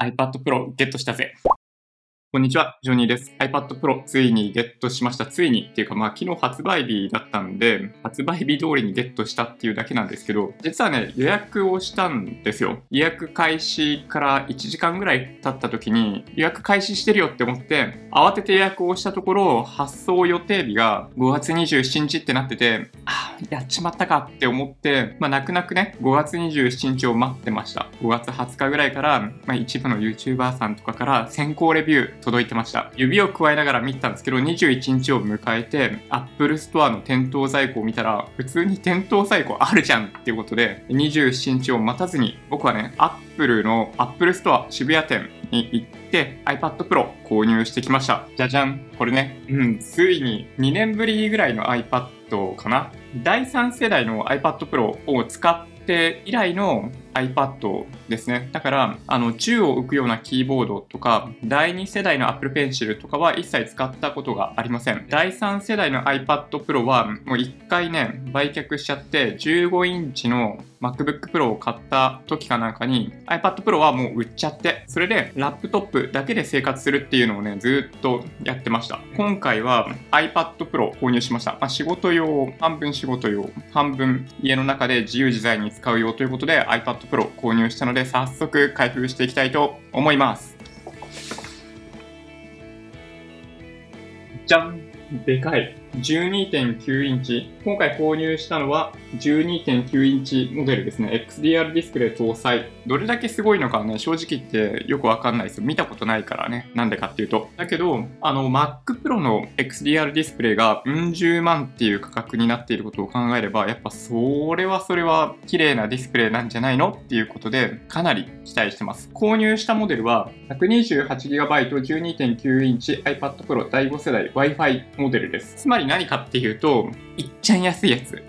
iPad Pro ゲットしたぜ。こんにちは、ジョニーです。iPad Pro ついにゲットしました。ついにっていうか、まあ昨日発売日だったんで、発売日通りにゲットしたっていうだけなんですけど、実はね、予約をしたんですよ。予約開始から1時間ぐらい経った時に、予約開始してるよって思って、慌てて予約をしたところ、発送予定日が5月27日ってなってて、あ、やっちまったかって思って、まあ泣く泣くね、5月27日を待ってました。5月20日ぐらいから、まあ一部の YouTuber さんとかから先行レビュー、届いてました。指を加えながら見てたんですけど、21日を迎えて、Apple Store の店頭在庫を見たら、普通に店頭在庫あるじゃんっていうことで、27日を待たずに、僕はね、Apple の Apple Store 渋谷店に行って iPad Pro 購入してきました。じゃじゃん。これね、うん、ついに2年ぶりぐらいの iPad かな。第3世代の iPad Pro を使って以来の iPad ですね。だから、あの、宙を浮くようなキーボードとか、第2世代の Apple Pencil とかは一切使ったことがありません。第3世代の iPad Pro はもう1回ね、売却しちゃって、15インチの MacBook Pro を買った時かなんかに iPad Pro はもう売っちゃって、それでラップトップだけで生活するっていうのをね、ずっとやってました。今回は iPad Pro 購入しました。まあ、仕事用、半分仕事用、半分家の中で自由自在に使うよということで iPad Pro 購入したので早速開封していきたいと思います。じゃんでかい。12.9インチ。今回購入したのは12.9インチモデルですね。XDR ディスプレイ搭載。どれだけすごいのかね、正直言ってよくわかんないですよ。見たことないからね。なんでかっていうと。だけど、あの、Mac Pro の XDR ディスプレイがうん十万っていう価格になっていることを考えれば、やっぱそれはそれは綺麗なディスプレイなんじゃないのっていうことで、かなり期待してます。購入したモデルは 128GB 12.9インチ iPad Pro 第5世代 Wi-Fi モデルです。つまり何かっていうと、いっちゃん安いやつ。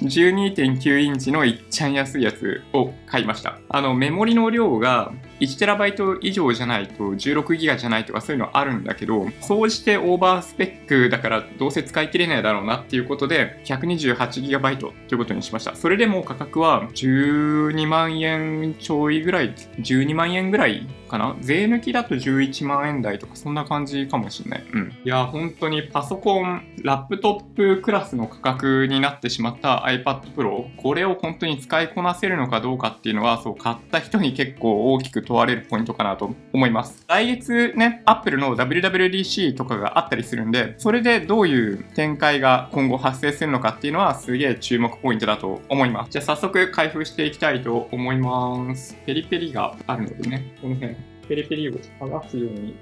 12.9インチのいっちゃん安いやつを買いました。あの、メモリの量が 1TB 以上じゃないと 16GB じゃないとかそういうのあるんだけど、総じてオーバースペックだからどうせ使い切れないだろうなっていうことで 128GB ということにしました。それでも価格は12万円ちょいぐらい、12万円ぐらいかな？税抜きだと11万円台とかそんな感じかもしれない。うん。いや、本当にパソコン、ラップトップップクラスの価格になってしまった iPad Pro、これを本当に使いこなせるのかどうかっていうのは、そう、買った人に結構大きく問われるポイントかなと思います。来月ね、Apple の WWDC とかがあったりするんで、それでどういう展開が今後発生するのかっていうのはすげえ注目ポイントだと思います。じゃあ早速開封していきたいと思います。ペリペリがあるのでね、この辺、ペリペリを剥がすように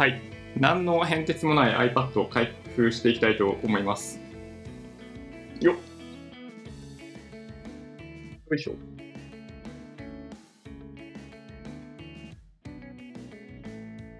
はい。何の変哲もない iPad を開封していきたいと思います。よっ。よいしょ。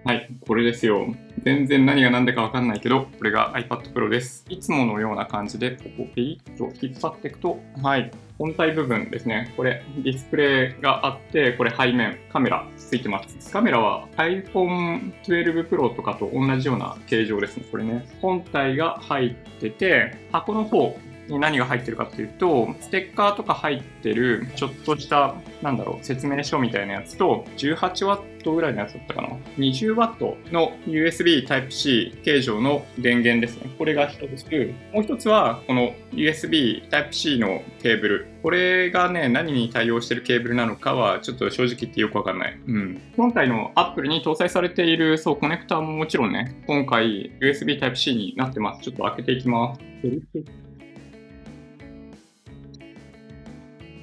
はい、これですよ。全然何が何だかわかんないけど、これが iPad Pro です。いつものような感じで、ここピリッと引っ張っていくと、はい、本体部分ですね。これ、ディスプレイがあって、これ背面、カメラついてます。カメラは iPhone 12 Pro とかと同じような形状ですね。これね。本体が入ってて、箱の方、に何が入ってるかっていうと、ステッカーとか入ってる、ちょっとした、なんだろう、説明書みたいなやつと、18W ぐらいのやつだったかな。20W の USB Type-C 形状の電源ですね。これが一つ。もう一つは、この USB Type-C のケーブル。これがね、何に対応してるケーブルなのかは、ちょっと正直言ってよくわかんない。うん。本体の Apple に搭載されている、そう、コネクターももちろんね、今回 USB Type-C になってます。ちょっと開けていきます。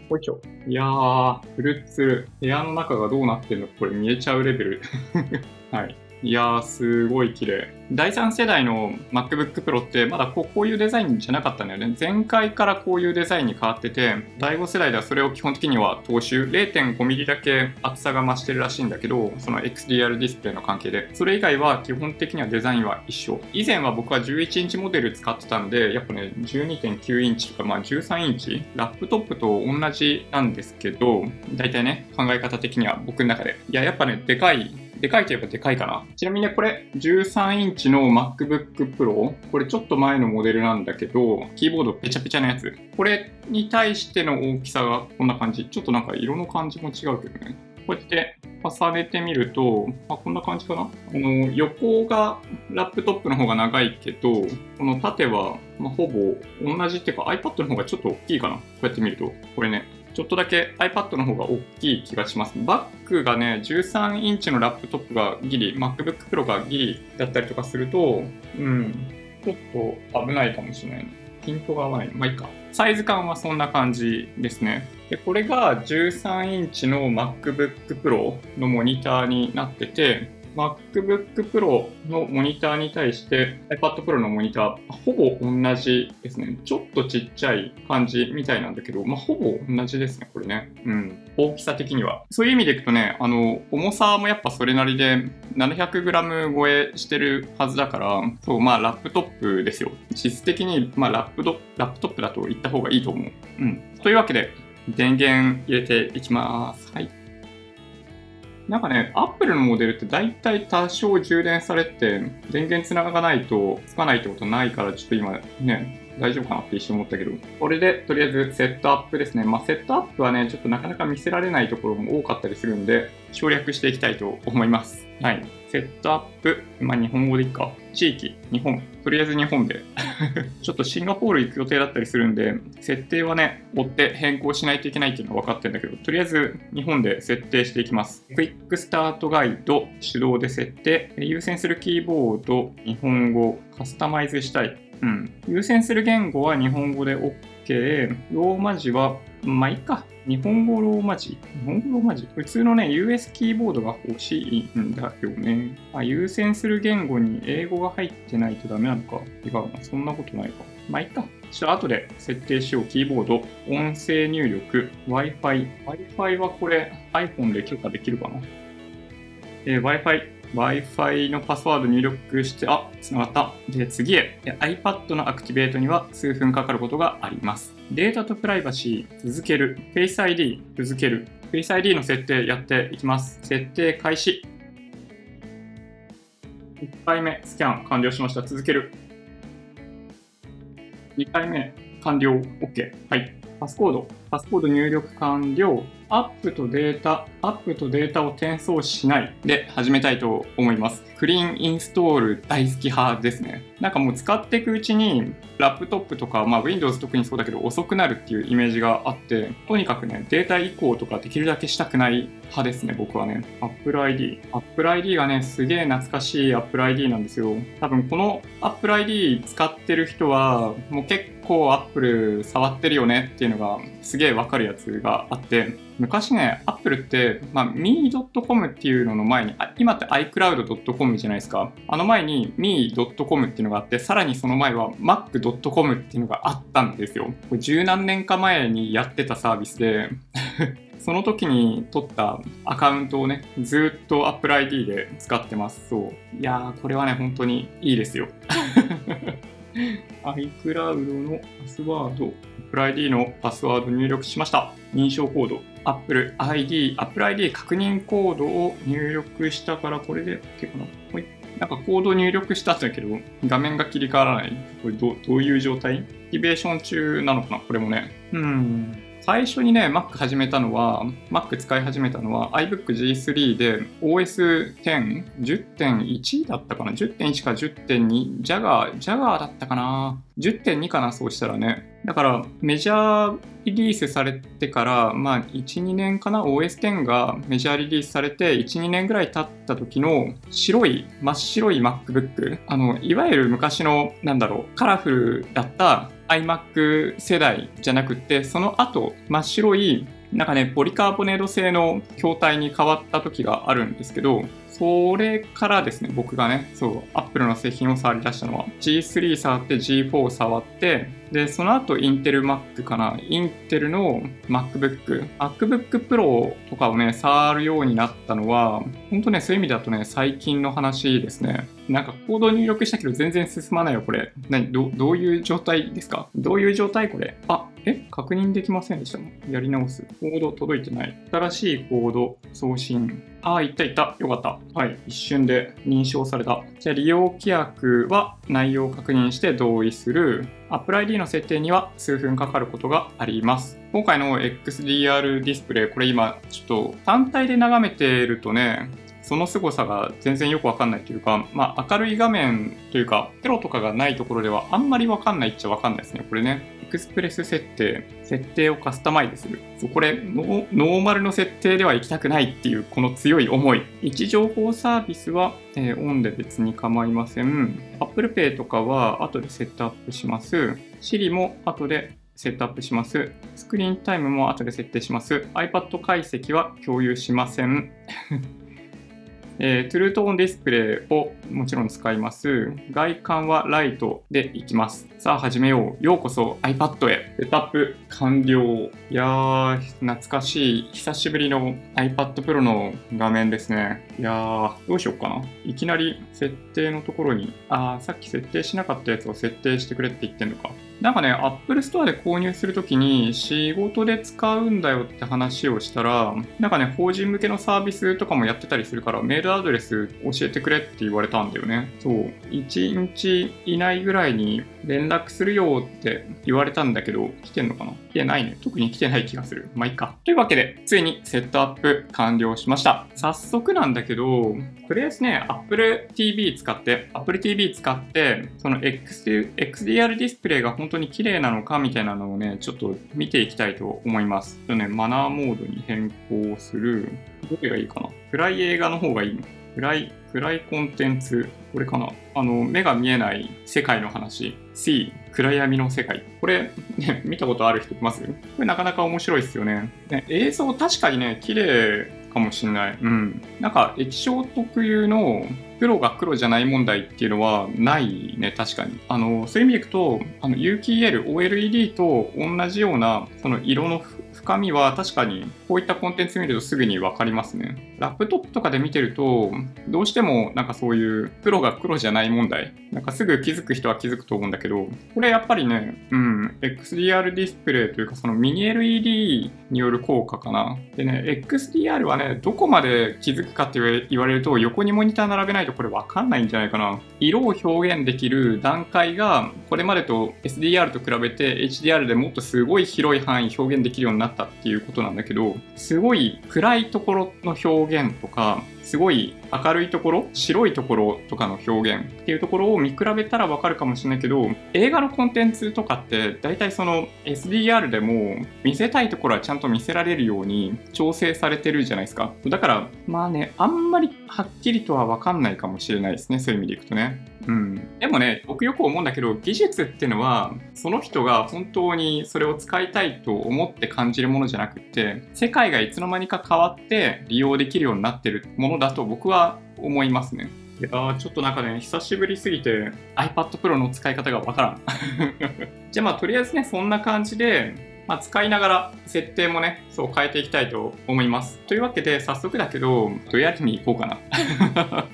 ほいちょ。いやー、フルツル。部屋の中がどうなってんのこれ見えちゃうレベル。はい。いやー、すごい綺麗。第3世代の MacBook Pro ってまだこういうデザインじゃなかったんだよね。前回からこういうデザインに変わってて、第5世代ではそれを基本的には踏襲、0.5ミリだけ厚さが増してるらしいんだけど、その XDR ディスプレイの関係で。それ以外は基本的にはデザインは一緒。以前は僕は11インチモデル使ってたんで、やっぱね、12.9インチとか、まあ13インチ、ラップトップと同じなんですけど、大体ね、考え方的には僕の中で。いや、やっぱね、でかいでかいといえばでかいかな。ちなみにね、これ13インチの MacBook Pro。これちょっと前のモデルなんだけど、キーボードペチャペチャなやつ。これに対しての大きさがこんな感じ。ちょっとなんか色の感じも違うけどね。こうやって重ねてみると、あ、こんな感じかな。この横がラップトップの方が長いけど、この縦は、ま、ほぼ同じっていうか iPad の方がちょっと大きいかな。こうやって見ると。これね、ちょっとだけ iPad の方が大きい気がします。バックがね、13インチのラップトップがギリ、MacBook Pro がギリだったりとかすると、うん、ちょっと危ないかもしれない。ピントが合わない。まあいいか。サイズ感はそんな感じですね。で、これが13インチの MacBook Pro のモニターになってて、MacBook Pro のモニターに対して iPad Pro のモニター、ほぼ同じですね。ちょっとちっちゃい感じみたいなんだけど、まあ、ほぼ同じですね、これね。うん。大きさ的には。そういう意味でいくとね、あの、重さもやっぱそれなりで 700g 超えしてるはずだから、そう、まあ、ラップトップですよ。質的に、まあ、ラップド、ラップトップだと言った方がいいと思う。うん。というわけで、電源入れていきます。はい。なんかね、 Apple のモデルって大体多少充電されて、電源繋がないとつかないってことないから、ちょっと今ね、大丈夫かなって一瞬思ったけど、これでとりあえずセットアップですね。まあ、セットアップはね、ちょっとなかなか見せられないところも多かったりするんで、省略していきたいと思います。はい。セットアップ、まあ、日本語でいいか。地域、日本。とりあえず日本で。ちょっとシンガポール行く予定だったりするんで、設定はね、追って変更しないといけないっていうのは分かってるんだけど、とりあえず日本で設定していきます。クイックスタートガイド、手動で設定、優先するキーボード、日本語、カスタマイズしたい。うん。優先する言語は日本語で OK。ローマ字は、まあいいか。日本語ローマ字日本語ローマ字普通のね、US キーボードが欲しいんだよね。あ、優先する言語に英語が入ってないとダメなのか。違うな。そんなことないか。まあいいか。ちょっと後で設定しよう。キーボード、音声入力、Wi-Fi。Wi-Fi はこれ iPhone で許可できるかな。えー、Wi-Fi。Wi-Fi のパスワード入力して、あ、つながった。で、次へ。iPad のアクティベートには数分かかることがあります。データとプライバシー、続ける。Face ID、続ける。Face ID の設定やっていきます。設定開始。1回目、スキャン完了しました。続ける。2回目、完了。OK。はい。パスコード。パスコード入力完了。アップとデータ、アップとデータを転送しないで始めたいと思います。クリーンインストール大好き派ですね。なんかもう使っていくうちに、ラップトップとか、まあ Windows 特にそうだけど遅くなるっていうイメージがあって、とにかくね、データ移行とかできるだけしたくない派ですね、僕はね。Apple ID。Apple ID がね、すげえ懐かしい Apple ID なんですよ。多分この Apple ID 使ってる人は、もう結構 Apple 触ってるよねっていうのがすげえわかるやつがあって、昔ね、Apple って、まあ、me.com っていうのの前に、今って iCloud.com じゃないですか。あの前に me.com っていうのがあって、さらにその前は mac.com っていうのがあったんですよ。これ十何年か前にやってたサービスで その時に取ったアカウントをね、ずっと Apple ID で使ってます。そう。いやー、これはね、本当にいいですよ。iCloud のパスワード、Apple ID のパスワード入力しました。認証コード、Apple ID、Apple ID 確認コードを入力したから、これで OK かな。はい。なんかコード入力したんだけど、画面が切り替わらない。これどどういう状態？アクティベーション中なのかな？これもね。うん。最初にね、Mac 始めたのは、Mac 使い始めたのは iBook G3 で OS10、10.1だったかな ?10.1 か10.2、Jagger、Jagger だったかな ?10.2 かな？そうしたらね。だからメジャーリリースされてから、まあ1、2年かな ?OS10 がメジャーリリースされて1、2年ぐらい経った時の白い、真っ白い MacBook。あの、いわゆる昔の、なんだろう、カラフルだった iMac 世代じゃなくて、その後、真っ白い、なんかね、ポリカーボネード製の筐体に変わった時があるんですけど、それからですね、僕がね、そう、Apple の製品を触り出したのは、G3 触って G4 触って、で、その後、インテル Mac かな。インテルの MacBook。MacBook Pro とかをね、触るようになったのは、本当ね、そういう意味だとね、最近の話ですね。なんかコード入力したけど全然進まないよ、これ。何どどういう状態ですか？どういう状態これ？あ、え？確認できませんでしたやり直す。コード届いてない。新しいコード送信。ああ、いったいった。よかった。はい。一瞬で認証された。じゃあ、利用規約は内容を確認して同意する。Apple ID の設定には数分かかることがあります。今回の XDR ディスプレイ、これ今、ちょっと単体で眺めてるとね、その凄さが全然よくわかんないというか、まあ、明るい画面というか、テロとかがないところではあんまりわかんないっちゃわかんないですね。これね。エクスプレス設定、設定をカスタマイズする。これノ、ノーマルの設定では行きたくないっていう、この強い思い。位置情報サービスは、えー、オンで別に構いません。Apple Pay とかは後でセットアップします。Siri も後でセットアップします。スクリーンタイムも後で設定します。iPad 解析は共有しません。えー、 True Tone ディスプレイをもちろん使います。外観はライトでいきます。さあ始めよう。ようこそ iPad へ。セットアップ完了。いやー、懐かしい。久しぶりの iPad Pro の画面ですね。いやー、どうしようかな。いきなり設定のところに、あー、さっき設定しなかったやつを設定してくれって言ってんのか。なんかね、 Apple Store で購入するときに仕事で使うんだよって話をしたら、なんかね、法人向けのサービスとかもやってたりするから、メールアドレス教えてくれって言われたんだよね。そう。1日以内ぐらいに連絡するよって言われたんだけど、来てんのかな？来てないね。特に来てない気がする。まあいいか。というわけで、ついにセットアップ完了しました。早速なんだけど、とりあえずね、Apple TV 使って、Apple TV 使って、その XDR ディスプレイが本当に綺麗なのかみたいなのをね、ちょっと見ていきたいと思います。とね、マナーモードに変更する。どれがいいかな？暗い映画の方がいいの暗い、暗いコンテンツ、これかな？あの、目が見えない世界の話。C、暗闇の世界。これ、ね、見たことある人います？これなかなか面白いですよね。ね映像確かにね、綺麗かもしんない。うん。なんか液晶特有の黒が黒じゃない問題っていうのはないね、確かに。あの、そういう意味でいくと、あの、有機 EL、OLED と同じような、その色の深みは確かにこういったコンテンツ見るとすぐにわかりますね。ラップトップとかで見てると、どうしてもなんかそういう黒が黒じゃない問題、なんかすぐ気づく人は気づくと思うんだけど、これやっぱりね、うん、XDR ディスプレイというかそのミニ LED による効果かな。でね、XDR はね、どこまで気づくかって言われると横にモニター並べないとこれわかんないんじゃないかな。色を表現できる段階がこれまでと SDR と比べて HDR でもっとすごい広い範囲表現できるようになったっていうことなんだけど、すごい暗いところの表現とか、すごい明るいところ、白いところとかの表現っていうところを見比べたらわかるかもしれないけど、映画のコンテンツとかって大体その SDR でも見せたいところはちゃんと見せられるように調整されてるじゃないですか。だから、まあね、あんまりはっきりとはわかんないかもしれないですね。そういう意味でいくとね。うん。でもね、僕よく思うんだけど、技術っていうのは、その人が本当にそれを使いたいと思って感じるものじゃなくって、世界がいつの間にか変わって利用できるようになってるものだと僕は思いますね。いやー、ちょっとなんかね、久しぶりすぎて iPad Pro の使い方がわからん。じゃあまあとりあえずね、そんな感じで、まあ、使いながら設定もね、そう変えていきたいと思います。というわけで、早速だけど、どやりに行こうかな。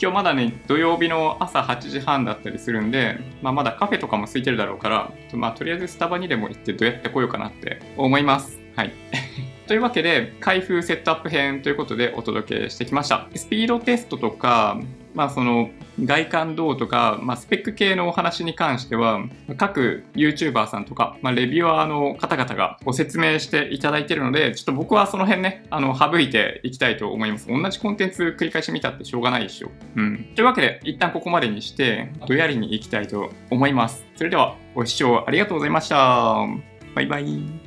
今日まだね、土曜日の朝8時半だったりするんで、まあ、まだカフェとかも空いてるだろうから、まあ、とりあえずスタバにでも行ってどうやって来ようかなって思います。はい。というわけで、開封セットアップ編ということでお届けしてきました。スピードテストとか、まあその外観どうとか、まあ、スペック系のお話に関しては、各 YouTuber さんとか、まあ、レビュアーの方々がご説明していただいているので、ちょっと僕はその辺ね、あの、省いていきたいと思います。同じコンテンツ繰り返し見たってしょうがないでしょ。うん。というわけで、一旦ここまでにして、どやりに行きたいと思います。それでは、ご視聴ありがとうございました。バイバイ。